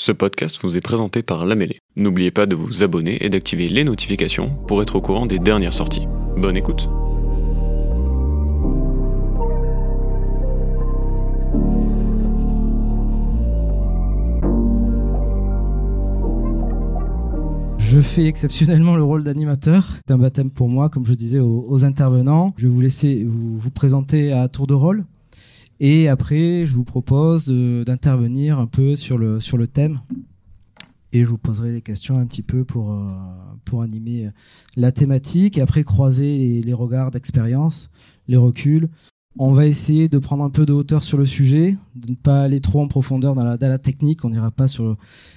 Ce podcast vous est présenté par La Mêlée. N'oubliez pas de vous abonner et d'activer les notifications pour être au courant des dernières sorties. Bonne écoute Je fais exceptionnellement le rôle d'animateur. C'est un baptême pour moi, comme je disais aux, intervenants. Je vais vous laisser vous, vous présenter à tour de rôle. Et après, je vous propose d'intervenir un peu sur le, sur le thème. Et je vous poserai des questions un petit peu pour, euh, pour animer la thématique et après croiser les, les regards d'expérience, les reculs. On va essayer de prendre un peu de hauteur sur le sujet, de ne pas aller trop en profondeur dans la, technique. On n'ira pas sur,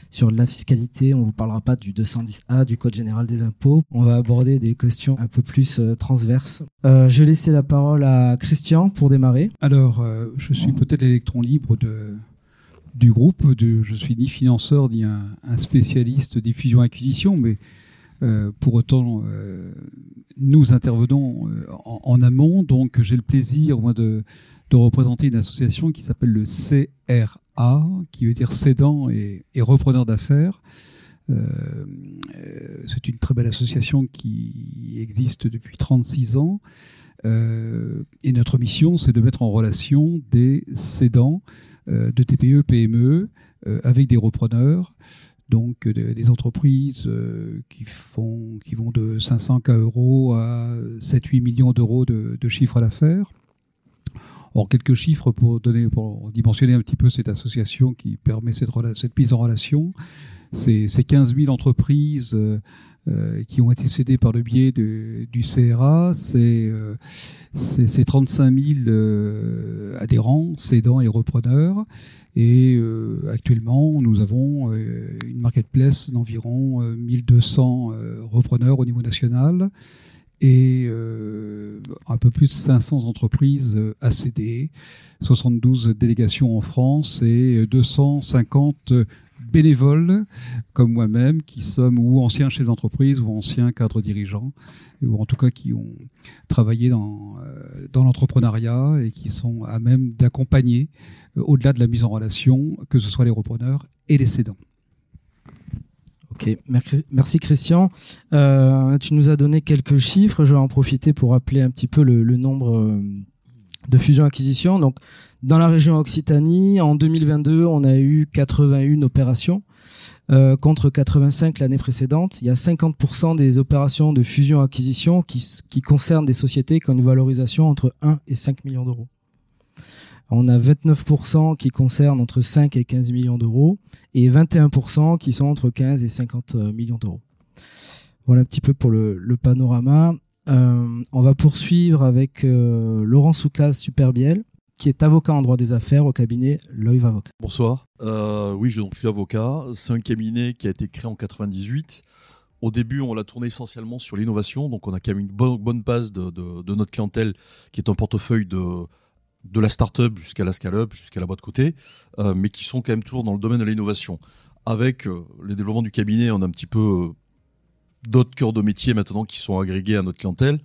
sur la fiscalité, on vous parlera pas du 210A, du Code général des impôts. On va aborder des questions un peu plus euh, transverses. Euh, je vais laisser la parole à Christian pour démarrer. Alors, euh, je suis peut-être l'électron libre du groupe. De, je suis ni financeur ni un, un spécialiste des fusions-acquisitions, mais pour autant, euh, nous intervenons euh, en, amont, donc j'ai le plaisir moi, de, de, représenter une association qui s'appelle le CRA, qui veut dire cédant et, et repreneur d'affaires. C'est une très belle association qui existe depuis 36 ans. et notre mission, c'est de mettre en relation des cédants de TPE, PME avec des repreneurs donc euh, des entreprises euh, qui font qui vont de 500 k euros à 7-8 millions d'euros de, de chiffre d'affaires. Or, quelques chiffres pour donner, pour dimensionner un petit peu cette association qui permet cette, cette mise en relation. C'est 15 000 entreprises euh, euh, qui ont été cédées par le biais du CRA. Euh, 35 000 euh, adhérents, cédants et repreneurs. Et euh, actuellement, nous avons une marketplace d'environ 1200 repreneurs au niveau national et un peu plus de 500 entreprises accédées, 72 délégations en France et 250 bénévoles comme moi-même qui sommes ou anciens chefs d'entreprise ou anciens cadres dirigeants ou en tout cas qui ont travaillé dans, euh, dans l'entrepreneuriat et qui sont à même d'accompagner euh, au-delà de la mise en relation que ce soit les repreneurs et les cédants. Ok, merci Christian. Euh, tu nous as donné quelques chiffres. Je vais en profiter pour rappeler un petit peu le, le nombre de fusion-acquisition. Donc, dans la région Occitanie, en 2022, on a eu 81 opérations euh, contre 85 l'année précédente. Il y a 50% des opérations de fusion-acquisition qui, qui concernent des sociétés qui ont une valorisation entre 1 et 5 millions d'euros. On a 29% qui concernent entre 5 et 15 millions d'euros et 21% qui sont entre 15 et 50 euh, millions d'euros. Voilà un petit peu pour le, panorama. Euh, on va poursuivre avec euh, Laurent Soucas Superbiel, qui est avocat en droit des affaires au cabinet L'Oeil Avocat. Bonsoir. Euh, oui, je, suis avocat. C'est un cabinet qui a été créé en 98. Au début, on l'a tourné essentiellement sur l'innovation. Donc, on a quand même une bonne, base de, notre clientèle qui est un portefeuille de, de la start-up jusqu'à la scale-up, jusqu'à la boîte côté, euh, mais qui sont quand même toujours dans le domaine de l'innovation. Avec euh, les développements du cabinet, on a un petit peu d'autres cœurs de métier maintenant qui sont agrégés à notre clientèle.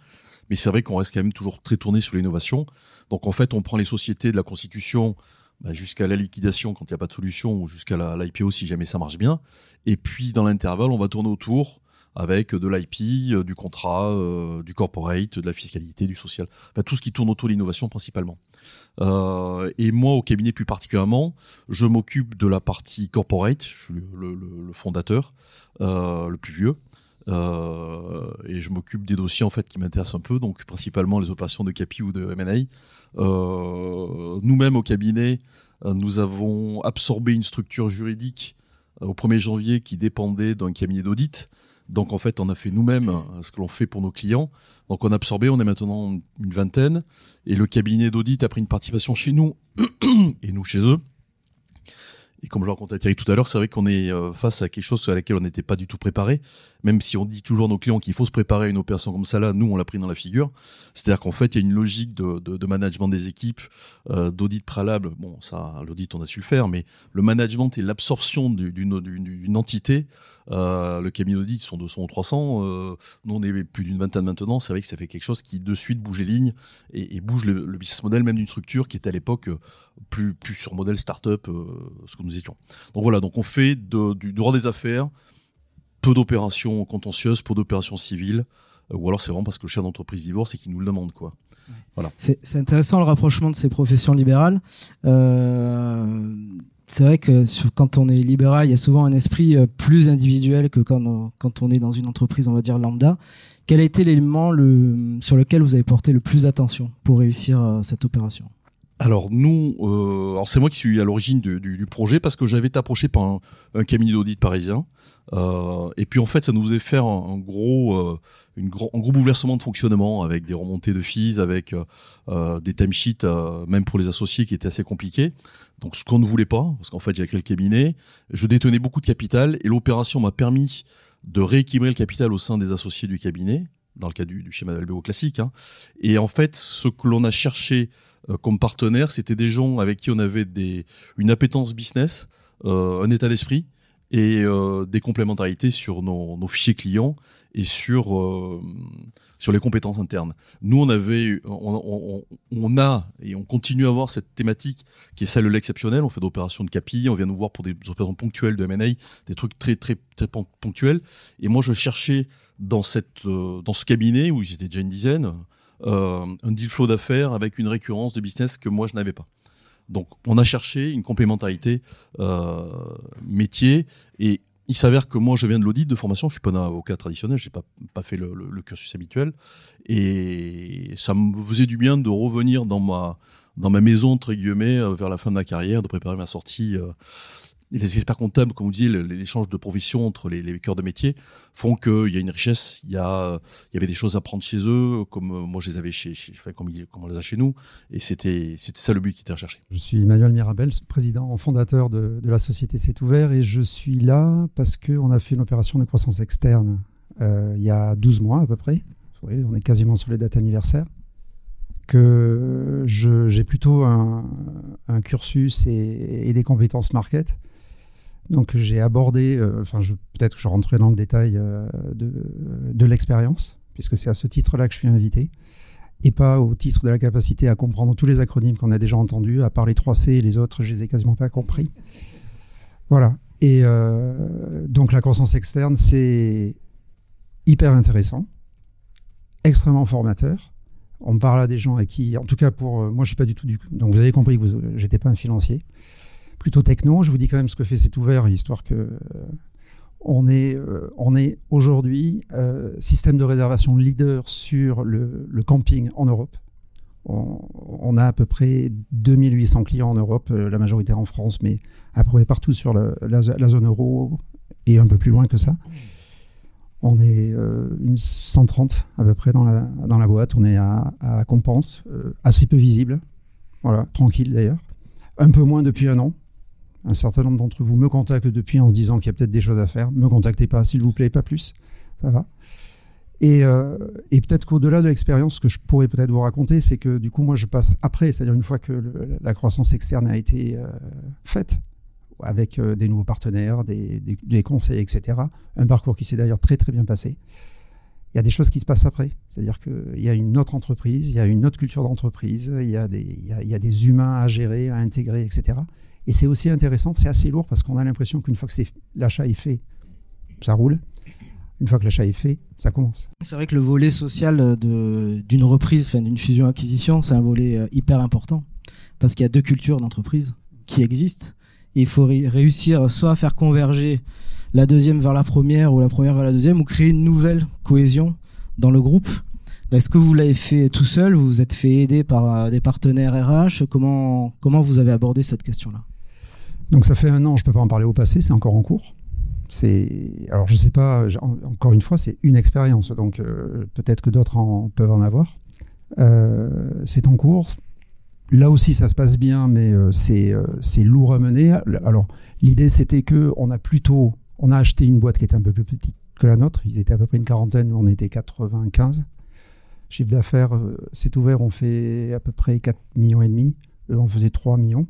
Mais c'est vrai qu'on reste quand même toujours très tourné sur l'innovation. Donc en fait, on prend les sociétés de la constitution bah, jusqu'à la liquidation quand il n'y a pas de solution ou jusqu'à l'IPO si jamais ça marche bien. Et puis dans l'intervalle, on va tourner autour avec de l'IP, euh, du contrat, euh, du corporate, de la fiscalité, du social, enfin tout ce qui tourne autour de l'innovation principalement. Euh, et moi, au cabinet plus particulièrement, je m'occupe de la partie corporate, je suis le, fondateur, le plus vieux, euh, et je m'occupe des dossiers en fait qui m'intéressent un peu, donc principalement les opérations de capi ou de M&A. Euh, Nous-mêmes au cabinet, euh, nous avons absorbé une structure juridique euh, au 1er janvier qui dépendait d'un cabinet d'audit. Donc en fait, on a fait nous-mêmes ce que l'on fait pour nos clients. Donc on a absorbé, on est maintenant une vingtaine, et le cabinet d'audit a pris une participation chez nous et nous chez eux. Et comme je racontais à Thierry tout à l'heure, c'est vrai qu'on est euh, face à quelque chose à laquelle on n'était pas du tout préparé. Même si on dit toujours à nos clients qu'il faut se préparer à une opération comme ça, là, nous, on l'a pris dans la figure. C'est-à-dire qu'en fait, il y a une logique de, management des équipes, euh, d'audit préalable. Bon, ça, l'audit, on a su le faire, mais le management et l'absorption d'une entité, euh, le cabinet d'audit, sont 200 ou 300. Euh, nous, on est plus d'une vingtaine maintenant. C'est vrai que ça fait quelque chose qui, de suite, bouge les lignes et, bouge le, business model même d'une structure qui était à l'époque plus, plus sur modèle start-up, ce que nous étions. Donc voilà, donc on fait du droit des affaires, peu d'opérations contentieuses, peu d'opérations civiles, euh, ou alors c'est vraiment parce que le chef d'entreprise divorce et qu'il nous le demande quoi. Voilà. C'est intéressant le rapprochement de ces professions libérales. Euh, c'est vrai que quand on est libéral, il y a souvent un esprit euh, plus individuel que quand on, quand on est dans une entreprise, on va dire lambda. Quel a été l'élément le, sur lequel vous avez porté le plus d'attention pour réussir cette opération? Alors nous, euh, alors c'est moi qui suis à l'origine du, projet parce que j'avais été approché par un, cabinet d'audit parisien euh, et puis en fait ça nous faisait faire un, gros, euh, gros, un gros bouleversement de fonctionnement avec des remontées de fees, avec euh, des timesheets même pour les associés qui étaient assez compliqués. Donc ce qu'on ne voulait pas parce qu'en fait j'ai créé le cabinet, je détenais beaucoup de capital et l'opération m'a permis de rééquilibrer le capital au sein des associés du cabinet dans le cas du, du schéma d'Albeo classique. Hein. Et en fait ce que l'on a cherché euh, comme partenaires, c'était des gens avec qui on avait une appétence business, euh, un état d'esprit et euh, des complémentarités sur nos, fichiers clients et sur sur les compétences internes. Nous, on avait, on, a et on continue à avoir cette thématique qui est celle de l'exceptionnel. On fait d'opérations de capi, on vient nous voir pour des opérations ponctuelles de M&A, des trucs très très très ponctuels. Et moi, je cherchais dans cette dans ce cabinet où j'étais déjà une dizaine euh, un deal flow d'affaires avec une récurrence de business que moi je n'avais pas. Donc on a cherché une complémentarité euh, métier et il s'avère que moi je viens de l'audit de formation, je suis pas un avocat traditionnel, j'ai pas pas fait le, le, cursus habituel. Et ça me faisait du bien de revenir dans ma dans ma maison entre guillemets euh, vers la fin de ma carrière, de préparer ma sortie euh, les experts comptables, comme vous dites, l'échange de professions entre les, les cœurs de métier font qu'il y a une richesse, il y, avait des choses à prendre chez eux, comme euh, moi je les avais chez, chez on les a chez nous, et c'était ça le but qui était recherché. Je suis Emmanuel Mirabel, président fondateur de, la société C'est ouvert, et je suis là parce qu'on a fait une opération de croissance externe euh, il y a 12 mois à peu près, voyez, on est quasiment sur les dates anniversaires. Que j'ai plutôt un, un cursus et, et, des compétences market donc j'ai abordé, euh, enfin peut-être que je rentrerai dans le détail euh, de, de l'expérience, puisque c'est à ce titre-là que je suis invité, et pas au titre de la capacité à comprendre tous les acronymes qu'on a déjà entendus, à part les 3C et les autres, je les ai quasiment pas compris. Voilà. Et euh, donc la croissance externe, c'est hyper intéressant, extrêmement formateur. On parle à des gens avec qui, en tout cas pour moi, je suis pas du tout du. Donc vous avez compris que j'étais pas un financier plutôt techno. Je vous dis quand même ce que fait C'est ouvert, histoire que euh, on est, euh, aujourd'hui euh, système de réservation leader sur le, camping en Europe. On, a à peu près 2800 clients en Europe, la majorité en France, mais à peu près partout sur la, zone euro et un peu plus loin que ça. On est une 130 à peu près dans la, dans la boîte. On est à, à Compense, assez peu visible. Voilà, tranquille d'ailleurs. Un peu moins depuis un an. Un certain nombre d'entre vous me contactent depuis en se disant qu'il y a peut-être des choses à faire. Me contactez pas, s'il vous plaît, pas plus. Ça va. Et, euh, peut-être qu'au-delà de l'expérience, ce que je pourrais peut-être vous raconter, c'est que du coup, moi, je passe après, c'est-à-dire une fois que la croissance externe a été euh, faite, avec euh, des nouveaux partenaires, des, conseils, etc. Un parcours qui s'est d'ailleurs très très bien passé. Il y a des choses qui se passent après, c'est-à-dire qu'il y a une autre entreprise, il y a une autre culture d'entreprise, il y a des humains à gérer, à intégrer, etc. Et c'est aussi intéressant, c'est assez lourd parce qu'on a l'impression qu'une fois que l'achat est fait, ça roule. Une fois que l'achat est fait, ça commence. C'est vrai que le volet social d'une reprise, d'une fusion-acquisition, c'est un volet euh, hyper important parce qu'il y a deux cultures d'entreprise qui existent. Il faut réussir soit à faire converger la deuxième vers la première ou la première vers la deuxième ou créer une nouvelle cohésion dans le groupe. Est-ce que vous l'avez fait tout seul? Vous vous êtes fait aider par euh, des partenaires RH Comment, comment vous avez abordé cette question-là? Donc ça fait un an, je peux pas en parler au passé, c'est encore en cours. Alors je sais pas. Encore une fois, c'est une expérience, donc euh, peut-être que d'autres en peuvent en avoir. Euh, c'est en cours. Là aussi, ça se passe bien, mais euh, c'est c'est lourd à mener. Alors l'idée, c'était que on a plutôt on a acheté une boîte qui était un peu plus petite que la nôtre. Ils étaient à peu près une quarantaine, nous on était 95. Chiffre d'affaires, c'est ouvert, on fait à peu près 4 millions et demi. Eux, on faisait 3 millions.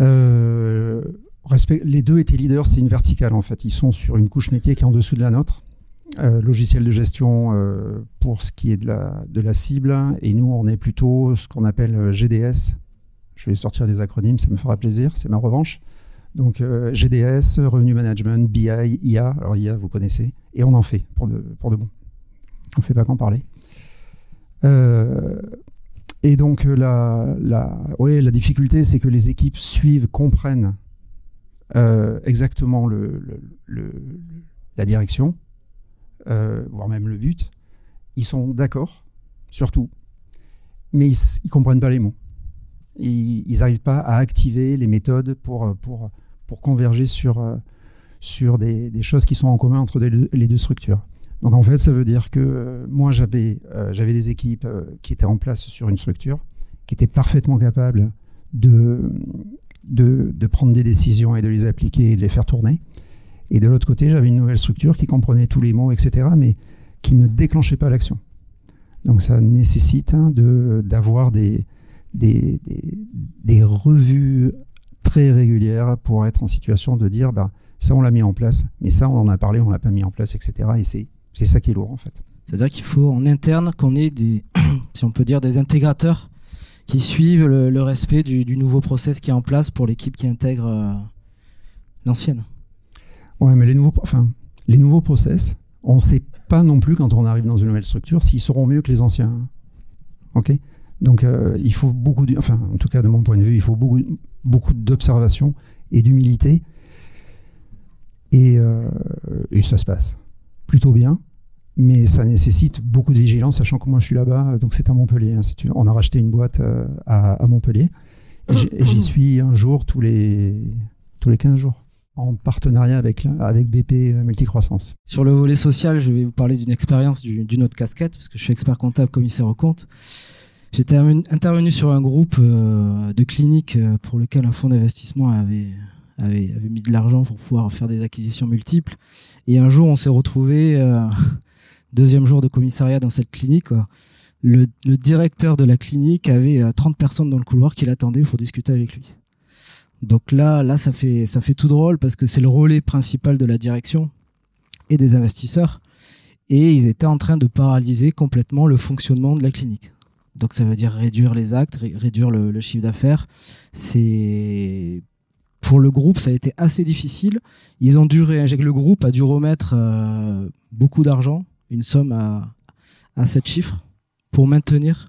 Euh, les deux étaient leaders, c'est une verticale en fait. Ils sont sur une couche métier qui est en dessous de la nôtre. Euh, logiciel de gestion euh, pour ce qui est de la, cible. Et nous, on est plutôt ce qu'on appelle GDS, Je vais sortir des acronymes, ça me fera plaisir, c'est ma revanche. Donc GDS, Revenu Management, BI, IA. Alors IA, vous connaissez. Et on en fait pour de, pour de bon. On ne fait pas qu'en parler. Euh, et donc la, la, ouais, la difficulté, c'est que les équipes suivent, comprennent euh, exactement le, le, la direction, voire même le but. Ils sont d'accord, surtout, mais ils ne comprennent pas les mots ils n'arrivent pas à activer les méthodes pour, pour, pour converger sur, euh, sur des, des, choses qui sont en commun entre les deux structures. Donc en fait, ça veut dire que euh, moi, j'avais euh, j'avais des équipes qui étaient en place sur une structure, qui étaient parfaitement capables de, de, de, prendre des décisions et de les appliquer et de les faire tourner. Et de l'autre côté, j'avais une nouvelle structure qui comprenait tous les mots, etc., mais qui ne déclenchait pas l'action. Donc ça nécessite hein, d'avoir des, des, des, revues très régulières pour être en situation de dire bah, ça on l'a mis en place, mais ça on en a parlé, on l'a pas mis en place, etc. Et c'est, c'est ça qui est lourd en fait. C'est-à-dire qu'il faut en interne qu'on ait des, si on peut dire, des intégrateurs qui suivent le, respect du, nouveau process qui est en place pour l'équipe qui intègre euh, l'ancienne. Ouais, mais les nouveaux, enfin, les nouveaux process, on ne sait pas non plus quand on arrive dans une nouvelle structure s'ils seront mieux que les anciens. Ok? Donc euh, il faut beaucoup, de, enfin en tout cas de mon point de vue, il faut beaucoup, beaucoup d'observation et d'humilité. Et, euh, et, ça se passe plutôt bien, mais ça nécessite beaucoup de vigilance, sachant que moi je suis là-bas, donc c'est à Montpellier. Hein, on a racheté une boîte euh, à, Montpellier, et j'y suis un jour tous les, tous les 15 jours en partenariat avec, avec BP Multicroissance. Sur le volet social, je vais vous parler d'une expérience d'une autre casquette, parce que je suis expert comptable, commissaire aux comptes. J'étais intervenu sur un groupe euh, de cliniques euh, pour lequel un fonds d'investissement avait, avait, mis de l'argent pour pouvoir faire des acquisitions multiples. Et un jour, on s'est retrouvé, euh, deuxième jour de commissariat dans cette clinique, Le, le, directeur de la clinique avait 30 personnes dans le couloir qui l'attendaient pour discuter avec lui. Donc là, là, ça fait, ça fait tout drôle parce que c'est le relais principal de la direction et des investisseurs. Et ils étaient en train de paralyser complètement le fonctionnement de la clinique. Donc ça veut dire réduire les actes, réduire le, chiffre d'affaires. C'est pour le groupe, ça a été assez difficile. Ils ont dû réagir. Le groupe a dû remettre euh, beaucoup d'argent, une somme à, à 7 chiffres, pour maintenir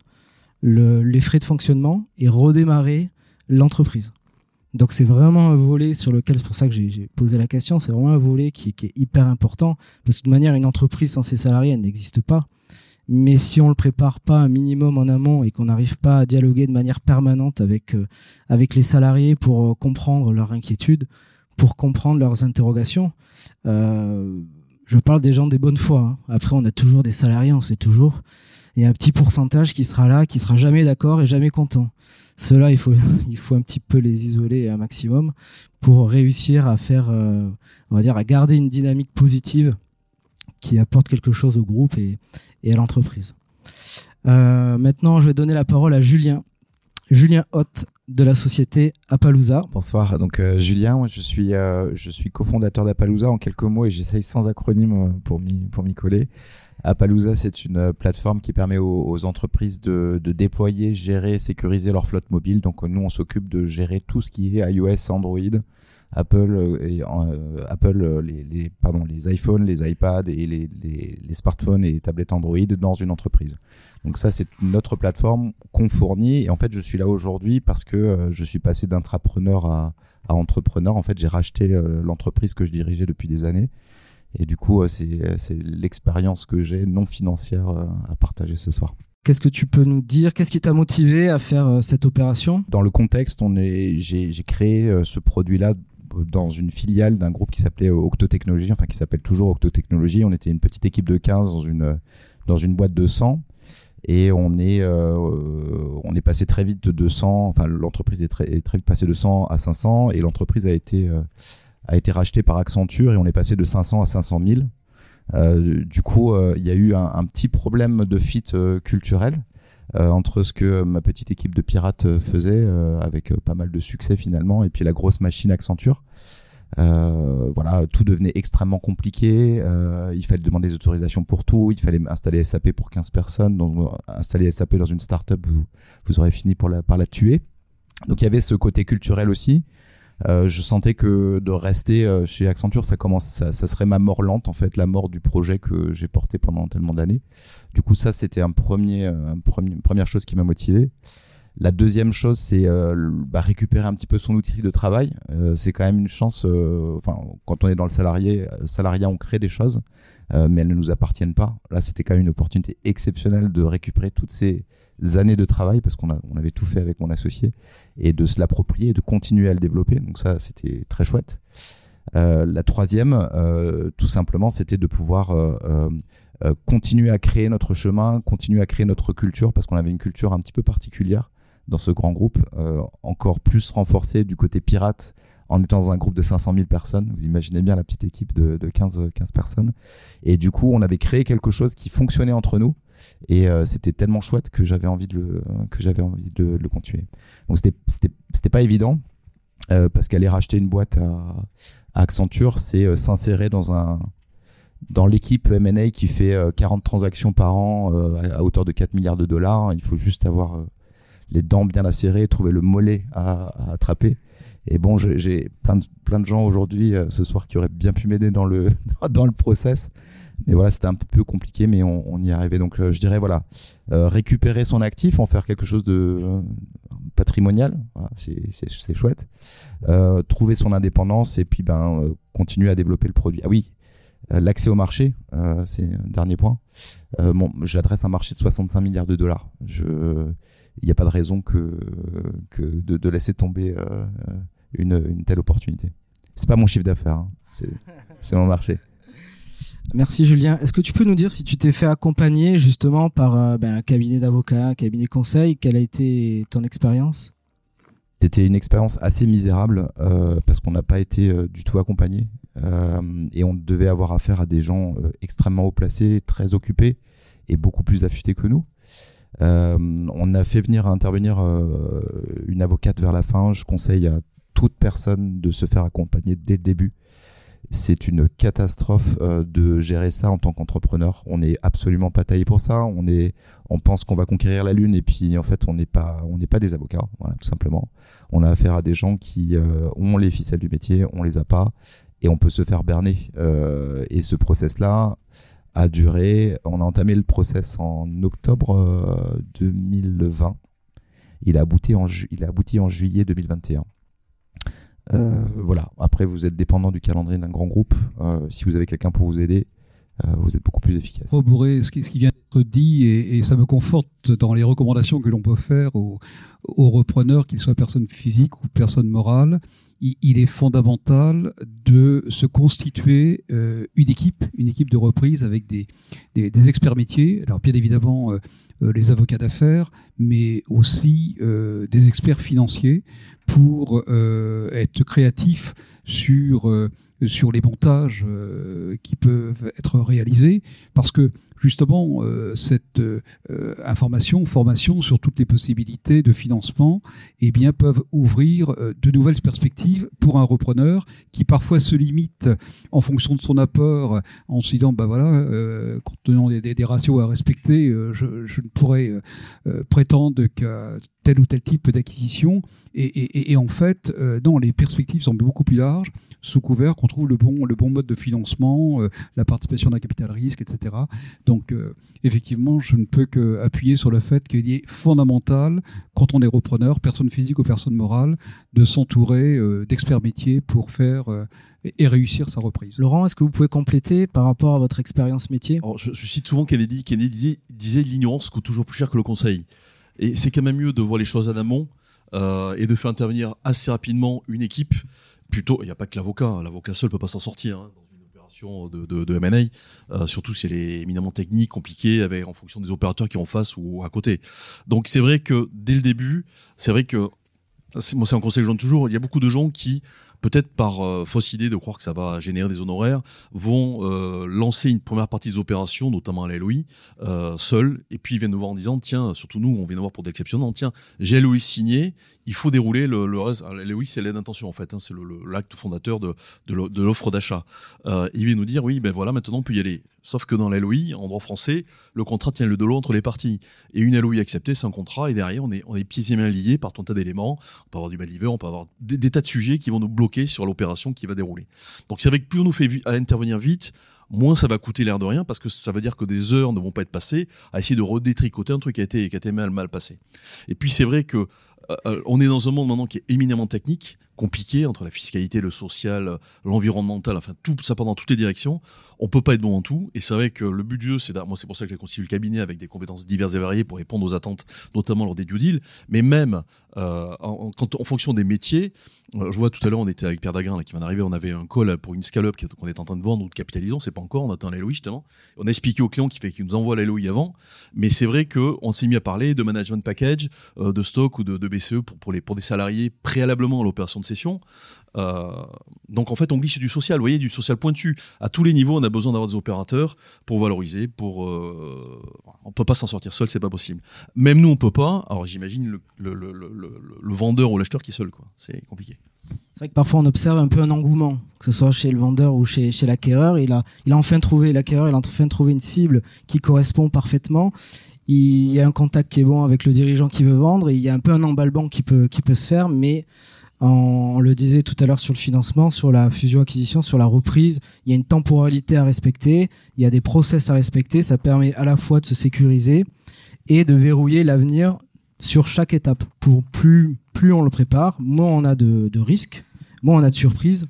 le, les frais de fonctionnement et redémarrer l'entreprise. Donc c'est vraiment un volet sur lequel, c'est pour ça que j'ai posé la question, c'est vraiment un volet qui, est hyper important, parce que de manière, une entreprise sans ses salariés, elle n'existe pas. Mais si on le prépare pas un minimum en amont et qu'on n'arrive pas à dialoguer de manière permanente avec euh, avec les salariés pour euh, comprendre leurs inquiétudes, pour comprendre leurs interrogations, euh, je parle des gens des bonnes foi. Hein. Après, on a toujours des salariés, on sait toujours. Il y a un petit pourcentage qui sera là, qui sera jamais d'accord et jamais content. Cela, il faut un petit peu les isoler un maximum pour réussir à faire, on va dire, à garder une dynamique positive qui apporte quelque chose au groupe et, et à l'entreprise. Euh, maintenant, je vais donner la parole à Julien. Julien Hott de la société Appaloosa. Bonsoir. Donc euh, Julien, je suis euh, suis cofondateur d'Appaloosa en quelques mots et j'essaye sans acronyme euh, pour m'y coller. Appaloosa, c'est une euh, plateforme qui permet aux, aux entreprises de, de, déployer, gérer, sécuriser leur flotte mobile. Donc nous, on s'occupe de gérer tout ce qui est iOS, Android, Apple euh, et euh, Apple euh, les, les, pardon les iPhones, les iPads et les, les, les, smartphones et tablettes Android dans une entreprise. Donc ça c'est notre plateforme qu'on fournit et en fait je suis là aujourd'hui parce que je suis passé d'intrapreneur à, à, entrepreneur. En fait j'ai racheté l'entreprise que je dirigeais depuis des années et du coup c'est l'expérience que j'ai non financière à partager ce soir. Qu'est-ce que tu peux nous dire? Qu'est-ce qui t'a motivé à faire cette opération? Dans le contexte, j'ai, créé ce produit-là dans une filiale d'un groupe qui s'appelait Octo Technologies, enfin qui s'appelle toujours Octo Technologies. On était une petite équipe de 15 dans une, dans une boîte de 100 et on est, euh, on est passé très vite de 200, enfin l'entreprise est très, très vite passée de 100 à 500 et l'entreprise a été, euh, a été rachetée par Accenture et on est passé de 500 à 500 000. Euh, du coup, euh, il y a eu un, un, petit problème de fit culturel euh, entre ce que ma petite équipe de pirates euh, faisait, euh, avec pas mal de succès finalement, et puis la grosse machine Accenture. Euh, voilà, tout devenait extrêmement compliqué. Euh, il fallait demander des autorisations pour tout. Il fallait installer SAP pour 15 personnes. Donc, installer SAP dans une startup, vous, vous aurez fini par la tuer. Donc il y avait ce côté culturel aussi. Euh, je sentais que de rester euh, chez Accenture, ça commence, ça, ça, serait ma mort lente en fait, la mort du projet que j'ai porté pendant tellement d'années. Du coup, ça c'était un premier, un premier, une première chose qui m'a motivé. La deuxième chose, c'est euh, bah, récupérer un petit peu son outil de travail. Euh, c'est quand même une chance. Euh, enfin, quand on est dans le salarié, salariat, on crée des choses, mais elles ne nous appartiennent pas. Là, c'était quand même une opportunité exceptionnelle de récupérer toutes ces années de travail parce qu'on on avait tout fait avec mon associé et de se l'approprier et de continuer à le développer. Donc ça, c'était très chouette. la troisième, tout simplement, c'était de pouvoir continuer à créer notre chemin, continuer à créer notre culture, parce qu'on avait une culture un petit peu particulière dans ce grand groupe, euh, encore plus renforcé du côté pirate en étant dans un groupe de 500 000 personnes. Vous imaginez bien la petite équipe de, 15, 15 personnes. Et du coup, on avait créé quelque chose qui fonctionnait entre nous. Et euh, c'était tellement chouette que j'avais envie de le, que j'avais envie de, le continuer. Donc c'était, pas évident euh, parce qu'aller racheter une boîte à, Accenture, c'est s'insérer dans un, dans l'équipe M&A qui fait 40 transactions par an à hauteur de 4 milliards de dollars. Il faut juste avoir les dents bien acérées, trouver le mollet à, attraper. Et bon, j'ai plein de, gens aujourd'hui, euh, ce soir, qui auraient bien pu m'aider dans le, dans process. Mais voilà, c'était un peu compliqué, mais on, y est arrivé. Donc, euh, je dirais, voilà, euh, récupérer son actif, en faire quelque chose de patrimonial, c'est chouette. trouver son indépendance et puis ben, continuer à développer le produit. Ah oui, l'accès au marché, c'est un dernier point. J'adresse un marché de 65 milliards de dollars. Il n'y a pas de raison de, laisser tomber une, une, telle opportunité. C'est pas mon chiffre d'affaires, hein. c'est mon marché. Merci Julien. Est-ce que tu peux nous dire si tu t'es fait accompagner justement par euh, ben, un cabinet d'avocats, un cabinet conseil? Quelle a été ton expérience? C'était une expérience assez misérable euh, parce qu'on n'a pas été du tout accompagné et on devait avoir affaire à des gens extrêmement haut placés, très occupés et beaucoup plus affûtés que nous. Euh, on a fait venir intervenir euh, une avocate vers la fin. Je conseille à toute personne de se faire accompagner dès le début. C'est une catastrophe euh, de gérer ça en tant qu'entrepreneur. On n'est absolument pas taillé pour ça. On est, on pense qu'on va conquérir la lune et puis en fait on n'est pas, pas des avocats. Voilà, tout simplement. On a affaire à des gens qui ont les ficelles du métier, on les a pas et on peut se faire berner. et ce process-là, a duré. On a entamé le process en octobre 2020. Euh, il a abouti en, il a abouti en juillet 2021. Euh, voilà. Après, vous êtes dépendant du calendrier d'un grand groupe. Euh, si vous avez quelqu'un pour vous aider, vous êtes beaucoup plus efficace. Oh, ce qui, ce qui vient d'être dit, et, ça me conforte dans les recommandations que l'on peut faire aux, repreneurs, qu'ils soient personnes physiques ou personnes morales, il est fondamental de se constituer euh, une équipe, une équipe de reprise avec des, experts métiers. Alors bien évidemment euh, euh, les avocats d'affaires, mais aussi des experts financiers pour être créatifs sur sur les montages qui peuvent être réalisés, parce que justement euh, cette euh, information, formation sur toutes les possibilités de financement, eh bien, peuvent ouvrir euh, de nouvelles perspectives pour un repreneur qui parfois se limite en fonction de son apport en se disant, bah voilà, compte tenu des, des, ratios à respecter, je, je, ne pourrais prétendre qu'à tel ou tel type d'acquisition. Et, et, et, en fait, non, les perspectives sont beaucoup plus larges, sous couvert qu'on trouve le bon, le bon mode de financement, la participation d'un capital risque, etc. Donc, euh, effectivement, je ne peux qu'appuyer sur le fait qu'il est fondamental, quand on est repreneur, personne physique ou personne morale, de s'entourer euh, d'experts métiers pour faire euh, et réussir sa reprise. Laurent, est-ce que vous pouvez compléter par rapport à votre expérience métier? Je, cite souvent Kennedy. Kennedy disait, disait l'ignorance coûte toujours plus cher que le conseil. Et c'est quand même mieux de voir les choses en amont et de faire intervenir assez rapidement une équipe. Plutôt, il n'y a pas que l'avocat. Hein. L'avocat seul peut pas s'en sortir. Hein de, de, de M&A, euh, surtout si elle est éminemment technique, compliquée, avec, en fonction des opérateurs qui en face ou à côté. Donc c'est vrai que dès le début, c'est vrai que moi c'est un conseil que je donne toujours, il y a beaucoup de gens qui peut-être par euh, fausse idée de croire que ça va générer des honoraires, vont euh, lancer une première partie des opérations, notamment à l'LOI, euh, seul, et puis ils viennent nous voir en disant, tiens, surtout nous, on vient nous voir pour d'exceptionnants, tiens, j'ai LOI signé, il faut dérouler le, le reste. LOI, c'est l'aide d'intention, en fait, hein, c'est l'acte fondateur de, de l'offre d'achat. Euh, ils viennent nous dire, oui, ben voilà, maintenant on peut y aller. Sauf que dans la LOI, en droit français, le contrat tient le de entre les parties. Et une LOI acceptée, c'est un contrat, et derrière, on est, on est pieds et mains liés par ton tas d'éléments. On peut avoir du bad liver, on peut avoir des, des, tas de sujets qui vont nous bloquer sur l'opération qui va dérouler. Donc c'est vrai que plus on nous fait à intervenir vite, moins ça va coûter l'air de rien, parce que ça veut dire que des heures ne vont pas être passées à essayer de redétricoter un truc qui a été, qui a été mal, mal passé. Et puis c'est vrai que euh, on est dans un monde maintenant qui est éminemment technique, compliqué entre la fiscalité, le social, l'environnemental, enfin tout ça pendant toutes les directions. On peut pas être bon en tout. Et c'est vrai que le but du jeu, c'est moi c'est pour ça que j'ai constitué le cabinet avec des compétences diverses et variées pour répondre aux attentes, notamment lors des due deals. Mais même euh, en, fonction des métiers, euh, je vois tout à l'heure on était avec Pierre Dagrin qui vient d'arriver, on avait un call pour une scale-up qu'on est en train de vendre ou de capitaliser, on sait pas encore, on attend l'LOI justement. On a expliqué au client qui fait qu'il nous envoie l'LOI avant, mais c'est vrai que on s'est mis à parler de management package, euh, de stock ou de, BCE pour, pour les pour des salariés préalablement à l'opération de Euh, donc en fait, on glisse du social, vous voyez, du social pointu. À tous les niveaux, on a besoin d'avoir des opérateurs pour valoriser, pour. Euh, on peut pas s'en sortir seul, c'est pas possible. Même nous, on peut pas. Alors j'imagine le, vendeur ou l'acheteur qui est seul, quoi. C'est compliqué. C'est vrai que parfois on observe un peu un engouement, que ce soit chez le vendeur ou chez, l'acquéreur. Il a, il a enfin trouvé l'acquéreur, il a enfin trouvé une cible qui correspond parfaitement. Il y a un contact qui est bon avec le dirigeant qui veut vendre. Il y a un peu un emballement qui peut, qui peut se faire, mais on le disait tout à l'heure sur le financement, sur la fusion-acquisition, sur la reprise, il y a une temporalité à respecter, il y a des process à respecter, ça permet à la fois de se sécuriser et de verrouiller l'avenir sur chaque étape. Pour plus, plus on le prépare, moins on a de, de risques, moins on a de surprises,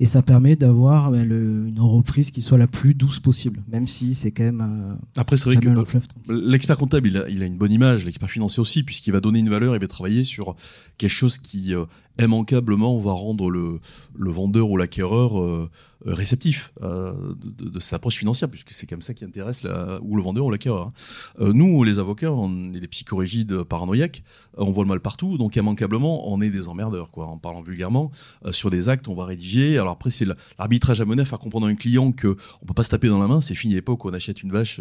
et ça permet d'avoir ben, une reprise qui soit la plus douce possible, même si c'est quand même. Euh, Après, c'est vrai que l'expert comptable, il a, il a, une bonne image, l'expert financier aussi, puisqu'il va donner une valeur, il va travailler sur quelque chose qui euh, immanquablement va rendre le, le vendeur ou l'acquéreur euh, réceptif euh, de, sa approche financière, puisque c'est comme ça qui intéresse ou le vendeur ou l'acquéreur. Hein. Euh, nous, les avocats, on est des psychorigides paranoïaques, on voit le mal partout, donc immanquablement, on est des emmerdeurs, quoi. En parlant vulgairement, euh, sur des actes, on va rédiger. Alors après, c'est l'arbitrage à mener faire comprendre à un client que on peut pas se taper dans la main. C'est fini l'époque où on achète une vache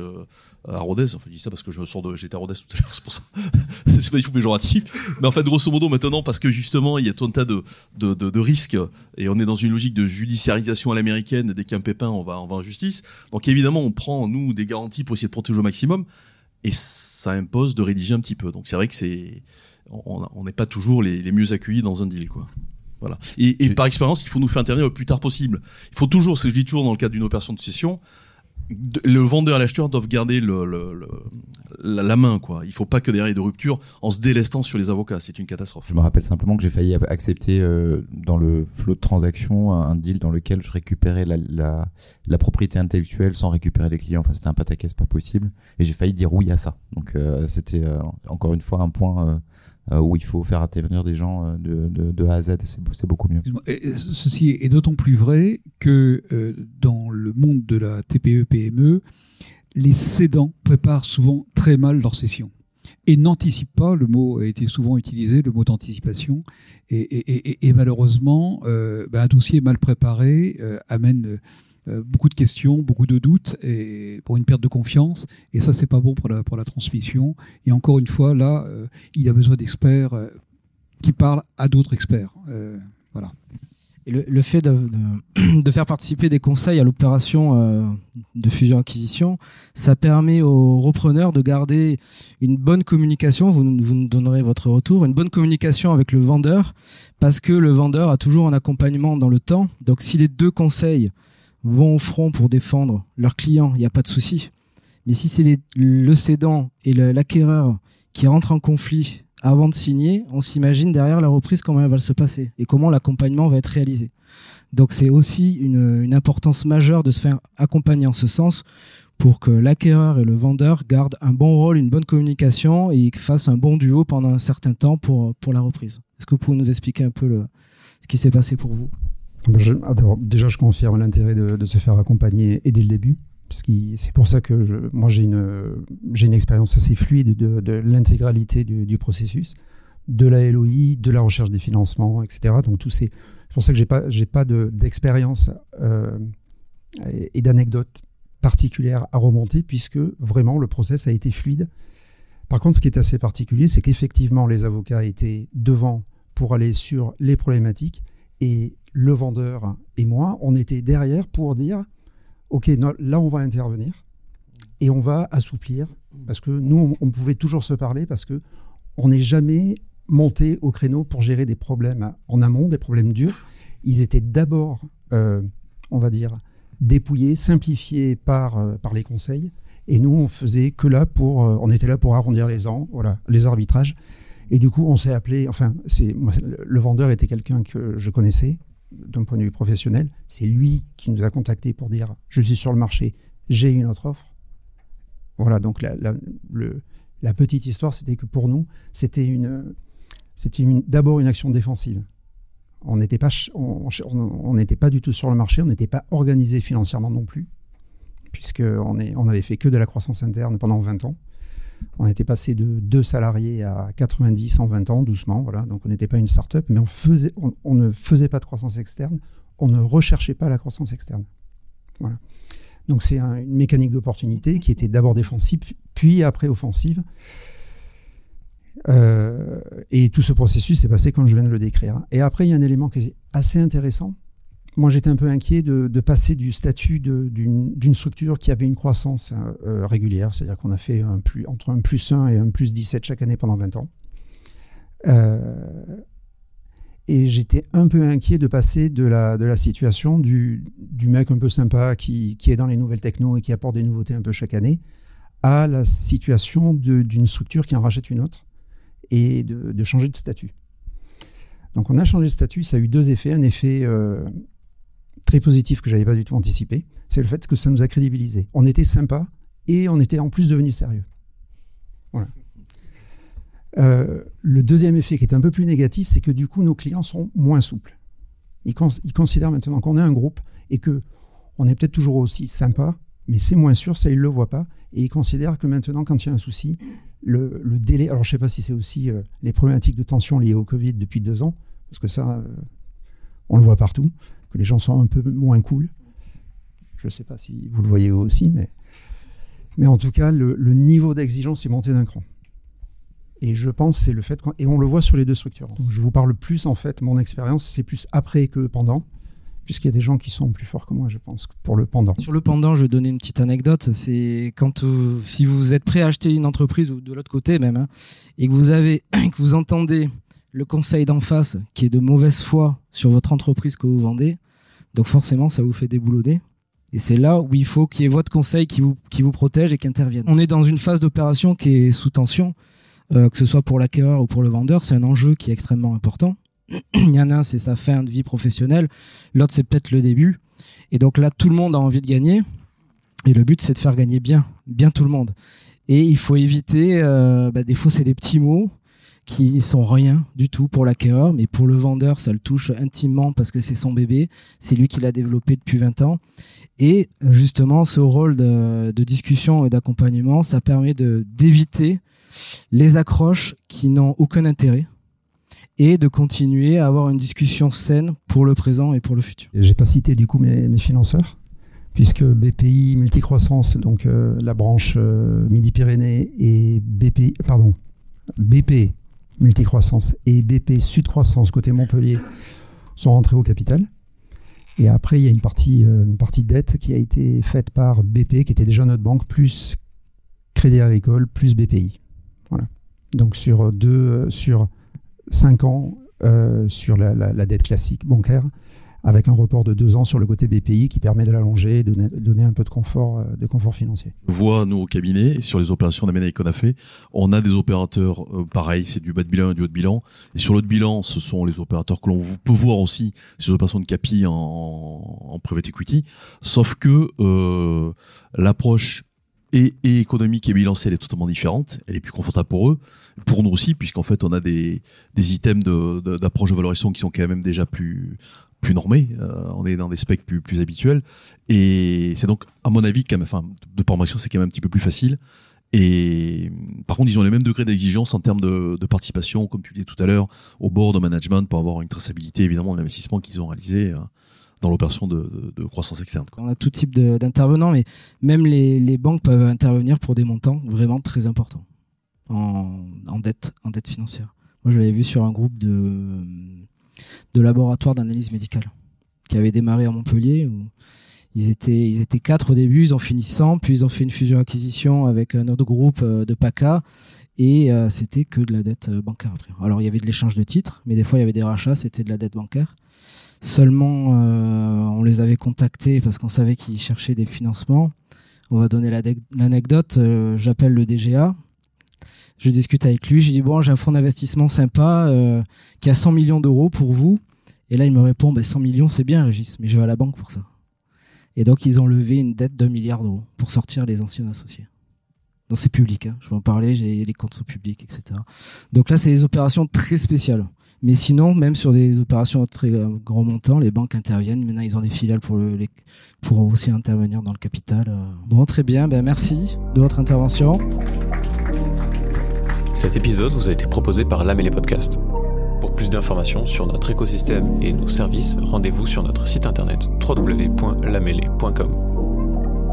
à Rodez. Enfin, je dis ça parce que je sors de, j'étais à Rodez tout à l'heure, c'est pour ça. c'est pas du tout péjoratif, mais en fait, grosso modo, maintenant, parce que justement, il y a tout un tas de, de, de, de risques et on est dans une logique de judiciarisation à l'américaine dès qu'il y a un pépin, on va, on va en justice. Donc évidemment, on prend, nous, des garanties pour essayer de protéger au maximum, et ça impose de rédiger un petit peu. Donc c'est vrai que c'est, on n'est pas toujours les, les, mieux accueillis dans un deal, quoi. Voilà. Et, et par expérience, il faut nous faire intervenir le plus tard possible. Il faut toujours, c'est ce que je dis toujours dans le cadre d'une opération de cession, le vendeur et l'acheteur doivent garder la, main quoi. Il faut pas que derrière il y ait de rupture en se délestant sur les avocats, c'est une catastrophe. Je me rappelle simplement que j'ai failli accepter euh, dans le flot de transactions un deal dans lequel je récupérais la, la, la propriété intellectuelle sans récupérer les clients. Enfin c'était un pataquès pas possible et j'ai failli dire oui à ça. Donc euh, c'était euh, encore une fois un point euh, où il faut faire intervenir des gens euh, de, de, A à Z, c'est beaucoup mieux. Ceci est d'autant plus vrai que euh, dans le monde de la TPE-PME, e, les cédants préparent souvent très mal leur session et n'anticipent pas, le mot a été souvent utilisé, le mot d'anticipation, et, malheureusement, euh, bah, un dossier mal préparé euh, amène euh, beaucoup de questions, beaucoup de doutes et pour une perte de confiance. Et ça, c'est pas bon pour la, pour la transmission. Et encore une fois, là, euh, il a besoin d'experts euh, qui parlent à d'autres experts. voilà. Et le, le, fait de, de, faire participer des conseils à l'opération euh, de fusion-acquisition, ça permet aux repreneurs de garder une bonne communication, vous, vous nous donnerez votre retour, une bonne communication avec le vendeur, parce que le vendeur a toujours un accompagnement dans le temps. Donc si les deux conseils vont au front pour défendre leurs clients, il n'y a pas de souci. Mais si c'est le cédant et l'acquéreur qui rentrent en conflit avant de signer, on s'imagine derrière la reprise comment elle va se passer et comment l'accompagnement va être réalisé. Donc c'est aussi une, importance majeure de se faire accompagner en ce sens pour que l'acquéreur et le vendeur gardent un bon rôle, une bonne communication et fassent un bon duo pendant un certain temps pour, la reprise. Est-ce que vous pouvez nous expliquer un peu ce qui s'est passé pour vous? Alors, déjà, je confirme l'intérêt de, se faire accompagner dès le début. C'est pour ça que moi j'ai une, expérience assez fluide de, l'intégralité du, processus, de la LOI, de la recherche des financements, etc. Donc tout c'est pour ça que j'ai pas pas d'expérience euh, et, et d'anecdotes particulières à remonter puisque vraiment le process a été fluide. Par contre, ce qui est assez particulier, c'est qu'effectivement les avocats étaient devant pour aller sur les problématiques et le vendeur et moi, on était derrière pour dire ok, là on va intervenir et on va assouplir parce que nous on, pouvait toujours se parler parce que on n'est jamais monté au créneau pour gérer des problèmes en amont, des problèmes durs. Ils étaient d'abord, euh, on va dire, dépouillés, simplifiés par, euh, par les conseils. Et nous, on faisait que là pour, euh, on était là pour arrondir les voilà, les arbitrages. Et du coup, on s'est appelé, enfin, le vendeur était quelqu'un que je connaissais d'un point de vue professionnel. C'est lui qui nous a contactés pour dire, je suis sur le marché, j'ai une autre offre. Voilà, donc la, petite histoire, c'était que pour nous, c'était d'abord une action défensive. On n'était pas, on n'était pas du tout sur le marché, on n'était pas organisé financièrement non plus, puisqu'on on avait fait que de la croissance interne pendant 20 ans. On était passé de 2 salariés à 90 en 20 ans, doucement, voilà. Donc on n'était pas une start-up, mais on, faisait, on, ne faisait pas de croissance externe, on ne recherchait pas la croissance externe. Voilà. Donc c'est une mécanique d'opportunité qui était d'abord défensive, puis après offensive. Euh, et tout ce processus s'est passé comme je viens de le décrire. Et après, il y a un élément qui est assez intéressant. Moi, j'étais un peu inquiet de, passer du statut d'une structure qui avait une croissance euh, régulière, c'est-à-dire qu'on a fait entre un plus 1 et un plus 17 chaque année pendant 20 ans. Euh, et j'étais un peu inquiet de passer de la, situation du, mec un peu sympa qui, est dans les nouvelles techno et qui apporte des nouveautés un peu chaque année à la situation d'une structure qui en rachète une autre et de, changer de statut. Donc on a changé de statut, ça a eu deux effets. Un effet euh, très positif que j'avais pas du tout anticipé, c'est le fait que ça nous a crédibilisé. On était sympa et on était en plus devenu sérieux. Voilà. Euh, le deuxième effet qui est un peu plus négatif, c'est que du coup nos clients sont moins souples. Ils, considèrent maintenant qu'on est un groupe et que on est peut-être toujours aussi sympa, mais c'est moins sûr, ça ils le voient pas, et ils considèrent que maintenant quand il y a un souci, le, délai. Alors, je ne sais pas si c'est aussi euh, les problématiques de tension liées au Covid depuis deux ans, parce que ça, euh, on le voit partout, que les gens sont un peu moins cool. Je ne sais pas si vous le voyez aussi, mais, en tout cas, le, niveau d'exigence est monté d'un cran. Et je pense c'est le fait et on le voit sur les deux structures. Je vous parle plus en fait, mon expérience c'est plus après que pendant puisqu'il y a des gens qui sont plus forts que moi, je pense, pour le pendant. Sur le pendant, je vais donner une petite anecdote. C'est quand si vous êtes prêt à acheter une entreprise ou de l'autre côté même, hein, et que vous avez, que vous entendez le conseil d'en face qui est de mauvaise foi sur votre entreprise que vous vendez, donc forcément ça vous fait déboulonner. Et c'est là où il faut qu'il y ait votre conseil qui vous, qui vous protège et qui intervienne. On est dans une phase d'opération qui est sous tension, euh, que ce soit pour l'acquéreur ou pour le vendeur, c'est un enjeu qui est extrêmement important. Il y en a un, c'est sa fin de vie professionnelle. L'autre, c'est peut-être le début. Et donc là, tout le monde a envie de gagner. Et le but, c'est de faire gagner bien, bien tout le monde. Et il faut éviter, euh, bah, des fois, c'est des petits mots qui sont rien du tout pour l'acquéreur, mais pour le vendeur, ça le touche intimement parce que c'est son bébé, c'est lui qui l'a développé depuis 20 ans. Et justement, ce rôle de, discussion et d'accompagnement, ça permet d'éviter les accroches qui n'ont aucun intérêt et de continuer à avoir une discussion saine pour le présent et pour le futur. J'ai pas cité du coup mes, mes financeurs, puisque BPI Multicroissance, donc euh, la branche euh, Midi-Pyrénées et BP, pardon, BP Multicroissance et BP Sud Croissance côté Montpellier sont rentrés au capital. Et après, il y a une partie, euh, une de dette qui a été faite par BP, qui était déjà notre banque, plus Crédit Agricole, plus BPI. Donc sur deux, sur 5 ans euh, sur la, dette classique bancaire, avec un report de 2 ans sur le côté BPI qui permet de l'allonger et de donner un peu de confort, euh, de confort financier. Voix, nous, au cabinet, sur les opérations d'M&A qu'on a fait, on a des opérateurs, euh, pareil, c'est du bas de bilan et du haut de bilan. Et sur le de bilan, ce sont les opérateurs que l'on peut voir aussi, ces opérations de capi en, en private equity. Sauf que l'approche et, économique et bilancielle est totalement différente. Elle est plus confortable pour eux, pour nous aussi, puisqu'en fait on a des, des items d'approche de, de, valorisation qui sont quand même déjà plus plus normés. Euh, on est dans des specs plus, plus habituels. Et c'est donc, à mon avis, quand même, de par c'est quand même un petit peu plus facile. Et par contre, ils ont les mêmes degrés d'exigence en termes de, participation, comme tu disais tout à l'heure, au board, au management, pour avoir une traçabilité évidemment de l'investissement qu'ils ont réalisé. Euh, dans l'opération de, croissance externe. On a tout type d'intervenants, mais même les, banques peuvent intervenir pour des montants vraiment très importants en, dette, en dette financière. Moi, je l'avais vu sur un groupe de, de laboratoires d'analyse médicale qui avait démarré à Montpellier où Ils étaient, quatre au début, ils ont fini 100, puis ils ont fait une fusion-acquisition avec un autre groupe euh, de PACA, et euh, c'était que de la dette euh, bancaire. Alors il y avait de l'échange de titres, mais des fois il y avait des rachats, c'était de la dette bancaire. Seulement, on les avait contactés parce qu'on savait qu'ils cherchaient des financements. On va donner l'anecdote. J'appelle le DGA, je discute avec lui, je dis bon, j'ai un fonds d'investissement sympa qui a 100 millions d'euros pour vous. Et là, il me répond, bah, 100 millions, c'est bien, Régis, mais je vais à la banque pour ça. Et donc, ils ont levé une dette d'un milliard d'euros pour sortir les anciens associés. Donc, c'est public, hein. je vais en parler, j'ai les comptes sont publics, etc. Donc là, c'est des opérations très spéciales. Mais sinon, même sur des opérations très grands montants, les banques interviennent. Maintenant, ils ont des filiales pour, pour aussi intervenir dans le capital. Euh. Bon, très bien. Ben, merci de votre intervention. Cet épisode vous a été proposé par L'âme et les podcasts. Pour plus d'informations sur notre écosystème et nos services, rendez-vous sur notre site internet www.lamélé.com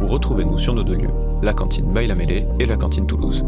ou retrouvez-nous sur nos deux lieux, la cantine by Lamélé et la cantine Toulouse.